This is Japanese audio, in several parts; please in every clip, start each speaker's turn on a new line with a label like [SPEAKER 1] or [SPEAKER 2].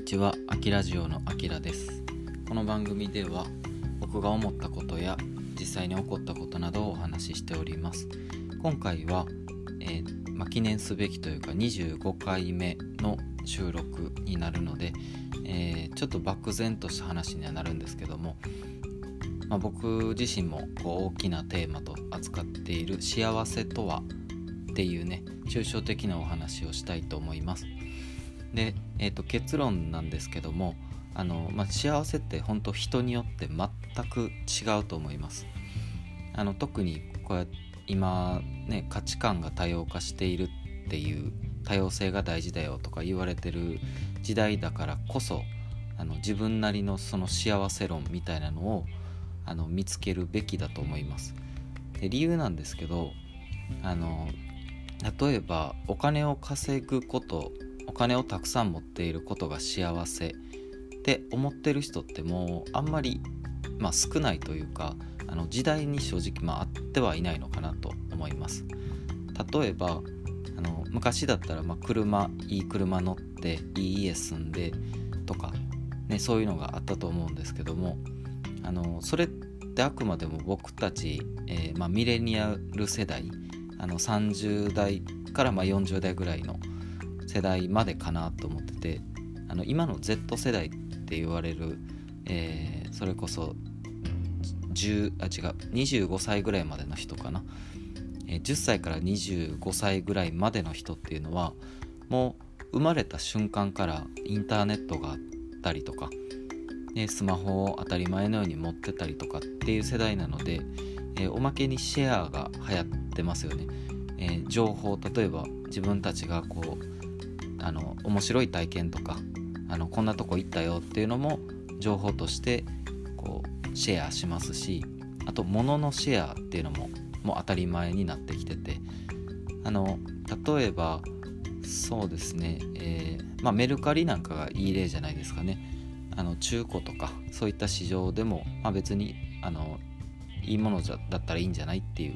[SPEAKER 1] にちは、あきラジオのあきらです。この番組では僕が思ったことや実際に起こったことなどをお話ししております。今回は、えーま記念すべきというか25回目の収録になるので、えーちょっと漠然とした話にはなるんですけども、ま、僕自身もこう大きなテーマと扱っている幸せとはっていうね抽象的なお話をしたいと思います。で、えー、と結論なんですけどもあの、まあ、幸せって本当人によって全く違うと思います。あの特にこうやって今ね価値観が多様化しているっていう多様性が大事だよとか言われてる時代だからこそあの自分なりのその幸せ論みたいなのをあの見つけるべきだと思います。で理由なんですけどあの例えばお金を稼ぐことお金をたくさん持っていることが幸せ。って思ってる人ってもうあんまり、まあ、少ないというかあの時代に正直、まあ、あってはいないのかなと思います。例えばあの昔だったら、まあ、車いい車乗っていい家住んでとか、ね、そういうのがあったと思うんですけどもあのそれってあくまでも僕たち、えーまあ、ミレニアル世代あの30代からま40代ぐらいの世代までかなと思っててあの今の Z 世代って言われる、えーそれこそ10あ違う25歳ぐらいまでの人かな、えー10歳から25歳ぐらいまでの人っていうのはもう生まれた瞬間からインターネットがあったりとか、ねスマホを当たり前のように持ってたりとかっていう世代なので、えーおまけにシェアが流行ってますよね、えー情報例えば自分たちがこうあの面白い体験とかあのこんなとこ行ったよっていうのも情報としてこうシェアしますしあと物のシェアっていうのももう当たり前になってきててあの例えばそうですね、えーまあ、メルカリなんかがいい例じゃないですかね。あの中古とかそういった市場でも、まあ、別にあのいいものじゃだったらいいんじゃないっていう、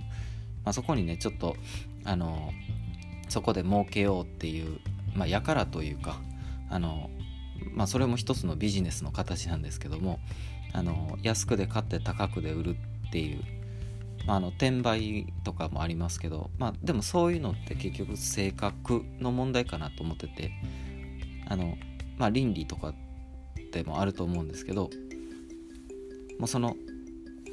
[SPEAKER 1] まあ、そこにねちょっとあのそこで儲けようっていうまあ、やからというかあの、まあ、それも一つのビジネスの形なんですけどもあの安くで買って高くで売るっていう、まあ、あの転売とかもありますけど、まあ、でもそういうのって結局性格の問題かなと思っててあの、まあ、倫理とかでもあると思うんですけどもうその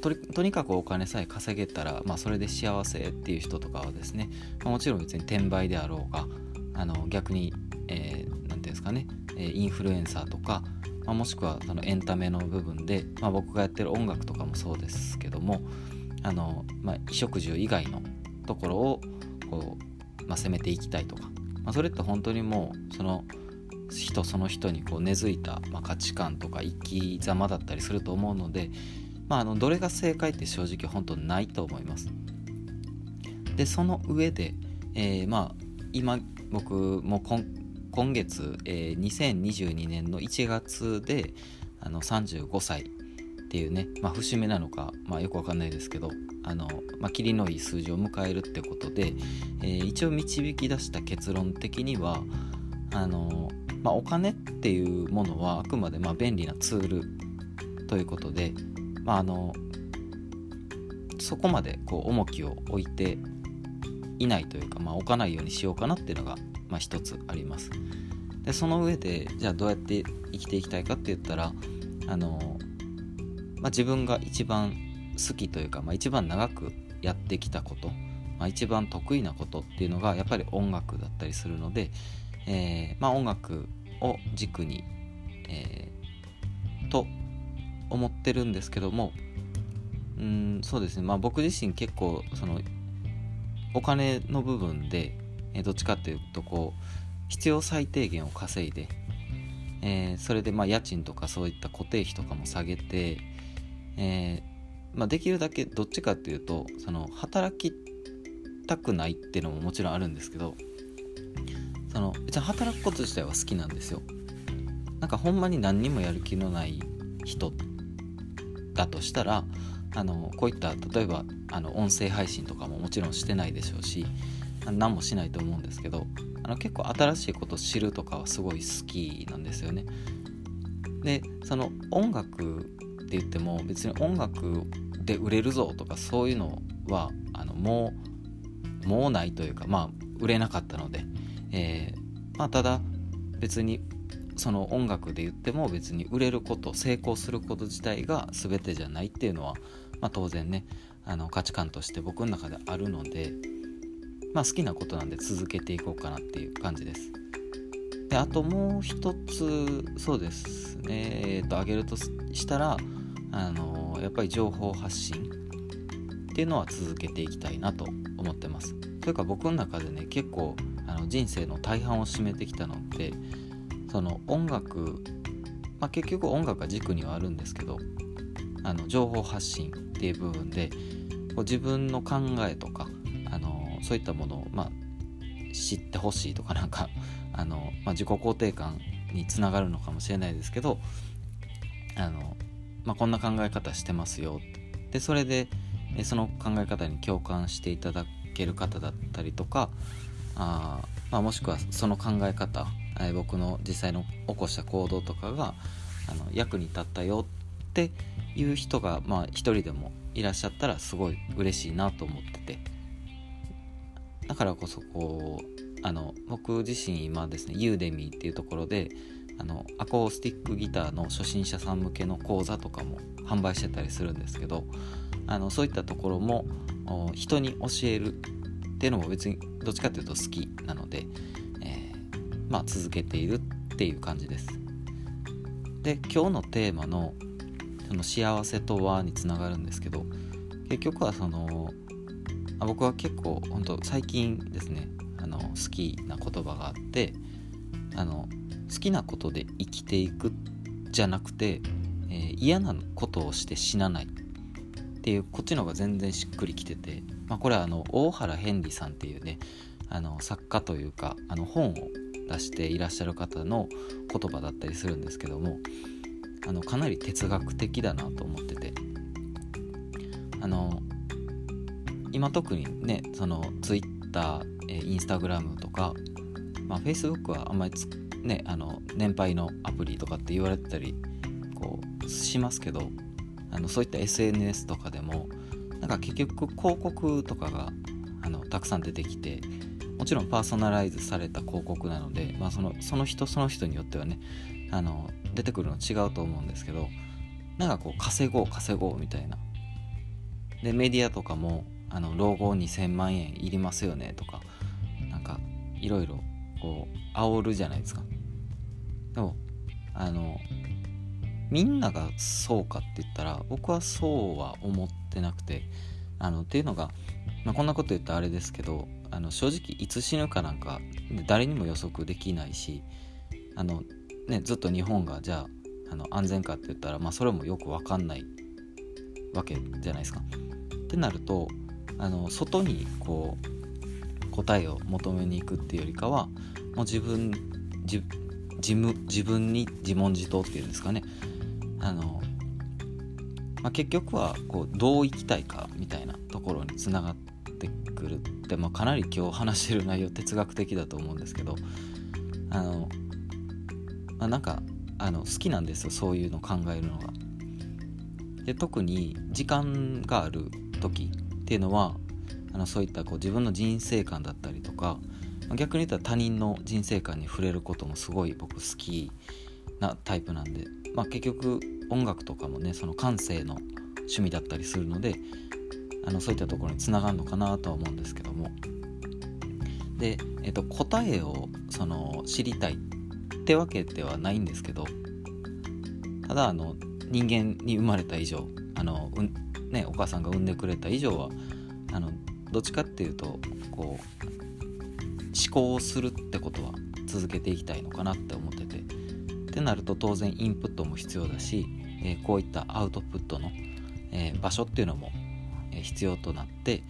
[SPEAKER 1] ととにかくお金さえ稼げたら、まあ、それで幸せっていう人とかはですね、まあもちろん別に転売であろうがあの逆に何、えー、ていうんですかねインフルエンサーとか、まあ、もしくはそのエンタメの部分で、まあ、僕がやってる音楽とかもそうですけどもあの、まあ、衣食住以外のところをこう、まあ、攻めていきたいとか、まあ、それって本当にもうその人その人にこう根付いた、まあ、価値観とか生き様だったりすると思うので、まあ、あのどれが正解って正直本当ないと思います。でその上で、えーまあ今僕も今今月、えー2022年の1月であの35歳っていうね、まあ、節目なのか、まあ、よくわかんないですけどあの、まあ、霧のいい数字を迎えるってことで、えー一応導き出した結論的にはあの、まあ、お金っていうものはあくまでまあ便利なツールということで、まあ、あのそこまでこう重きを置いていないというか、まあ、置かないようにしようかなっていうのが、まあ、一つあります。でその上でじゃあどうやって生きていきたいかって言ったらあの、まあ、自分が一番好きというか、まあ、一番長くやってきたこと、まあ、一番得意なことっていうのがやっぱり音楽だったりするので、えーまあ、音楽を軸に、えーと思ってるんですけどもうんそうですねまあ僕自身結構そのお金の部分で、えどっちかっていうとこう必要最低限を稼いで、えーそれでまあ家賃とかそういった固定費とかも下げて、えーまあ、できるだけどっちかっていうとその働きたくないっていうのももちろんあるんですけどその別に働くこと自体は好きなんですよ。なんかほんまに何にもやる気のない人だとしたらあのこういった例えばあの音声配信とかももちろんしてないでしょうし何もしないと思うんですけどあの結構新しいこと知るとかはすごい好きなんですよね。でその音楽って言っても別に音楽で売れるぞとかそういうのはあのもうもうないというかまあ売れなかったので、えー、まあ、ただ別にその音楽で言っても別に売れること成功すること自体が全てじゃないっていうのは、まあ、当然ねあの価値観として僕の中であるので、まあ、好きなことなんで続けていこうかなっていう感じです。であともう一つそうですねえっ、ー、と挙げるとしたらあのやっぱり情報発信っていうのは続けていきたいなと思ってます。というか僕の中でね結構あの人生の大半を占めてきたのってその音楽、まあ、結局音楽が軸にはあるんですけどあの情報発信っていう部分でこう自分の考えとかあのそういったものを、まあ、知ってほしいとかなんか あの、まあ、自己肯定感につながるのかもしれないですけどあの、まあ、こんな考え方してますよ。でそれでその考え方に共感していただける方だったりとかあ、まあ、もしくはその考え方僕の実際の起こした行動とかがあの役に立ったよっていう人がまあ一人でもいらっしゃったらすごい嬉しいなと思ってて。だからこそこうあの僕自身今ですねユーデミーっていうところであのアコースティックギターの初心者さん向けの講座とかも販売してたりするんですけどあのそういったところも人に教えるっていうのも別にどっちかっていうと好きなので、えー、まあ続けているっていう感じです。で今日のテーマのその幸せとはにつながるんですけど結局はそのあ僕は結構本当最近ですねあの好きな言葉があってあの好きなことで生きていくじゃなくて、えー、嫌なことをして死なないっていうこっちの方が全然しっくりきてて、まあ、これはあの大原ヘンリーさんっていうねあの作家というかあの本を出していらっしゃる方の言葉だったりするんですけどもあのかなり哲学的だなと思ってて。あの今特にねその Twitter、えー、Instagram とか、まあ、Facebook はあんまりねあの年配のアプリとかって言われてたりこうしますけどあのそういった SNS とかでもなんか結局広告とかがあのたくさん出てきてもちろんパーソナライズされた広告なので、まあ、そのその人その人によってはねあの出てくるの違うと思うんですけどなんかこう稼ごう稼ごうみたいな。でメディアとかもあの老後2000万円いりますよねとかなんかいろいろこう煽るじゃないですか。でもあのみんながそうかって言ったら僕はそうは思ってなくてあのっていうのが、まあ、こんなこと言ったらあれですけどあの正直いつ死ぬかなんか誰にも予測できないしあの、ね、ずっと日本がじゃああの安全かって言ったら、まあ、それもよく分かんないわけじゃないですか。ってなるとあの外にこう答えを求めに行くっていうよりかはもう自分自自分に自問自答っていうんですかねあの、まあ、結局はこうどう生きたいかみたいなところにつながってくるって、まあ、かなり今日話してる内容哲学的だと思うんですけどあの、まあ、なんかあの好きなんですよそういうの考えるのが。で特に時間がある時っていうのはあのそういったこう自分の人生観だったりとか逆に言ったら他人の人生観に触れることもすごい僕好きなタイプなんでまあ、結局音楽とかもねその感性の趣味だったりするのであのそういったところにつながるのかなとは思うんですけどもで、えっと、答えをその知りたいっってわけではないんですけどただあの人間に生まれた以上あの、うんね、お母さんが産んでくれた以上はあのどっちかっていうとこう思考をするってことは続けていきたいのかなって思っててってなると当然インプットも必要だし、えー、こういったアウトプットの、えー、場所っていうのも、え必要となって、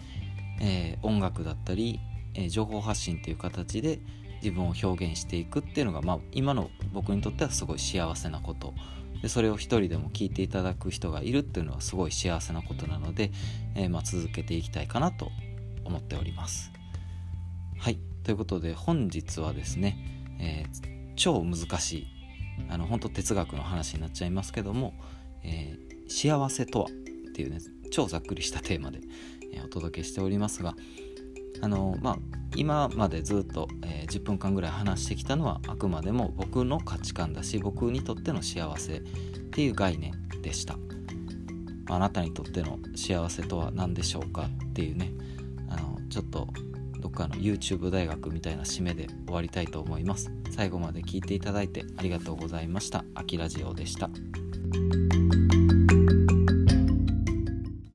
[SPEAKER 1] え音楽だったり、え情報発信っていう形で自分を表現していくっていうのが、まあ、今の僕にとってはすごい幸せなことでそれを一人でも聞いていただく人がいるっていうのはすごい幸せなことなので、えー、まあ、続けていきたいかなと思っております。はいということで本日はですね、えー、超難しいあの本当哲学の話になっちゃいますけども、えー、幸せとはっていうね超ざっくりしたテーマで、え、お届けしておりますがあのまあ今までずっと、えー、10分間ぐらい話してきたのはあくまでも僕の価値観だし僕にとっての幸せっていう概念でした。あなたにとっての幸せとは何でしょうかっていうねあのちょっとどっかの YouTube 大学みたいな締めで終わりたいと思います。最後まで聞いていただいてありがとうございました。あきラジオでした。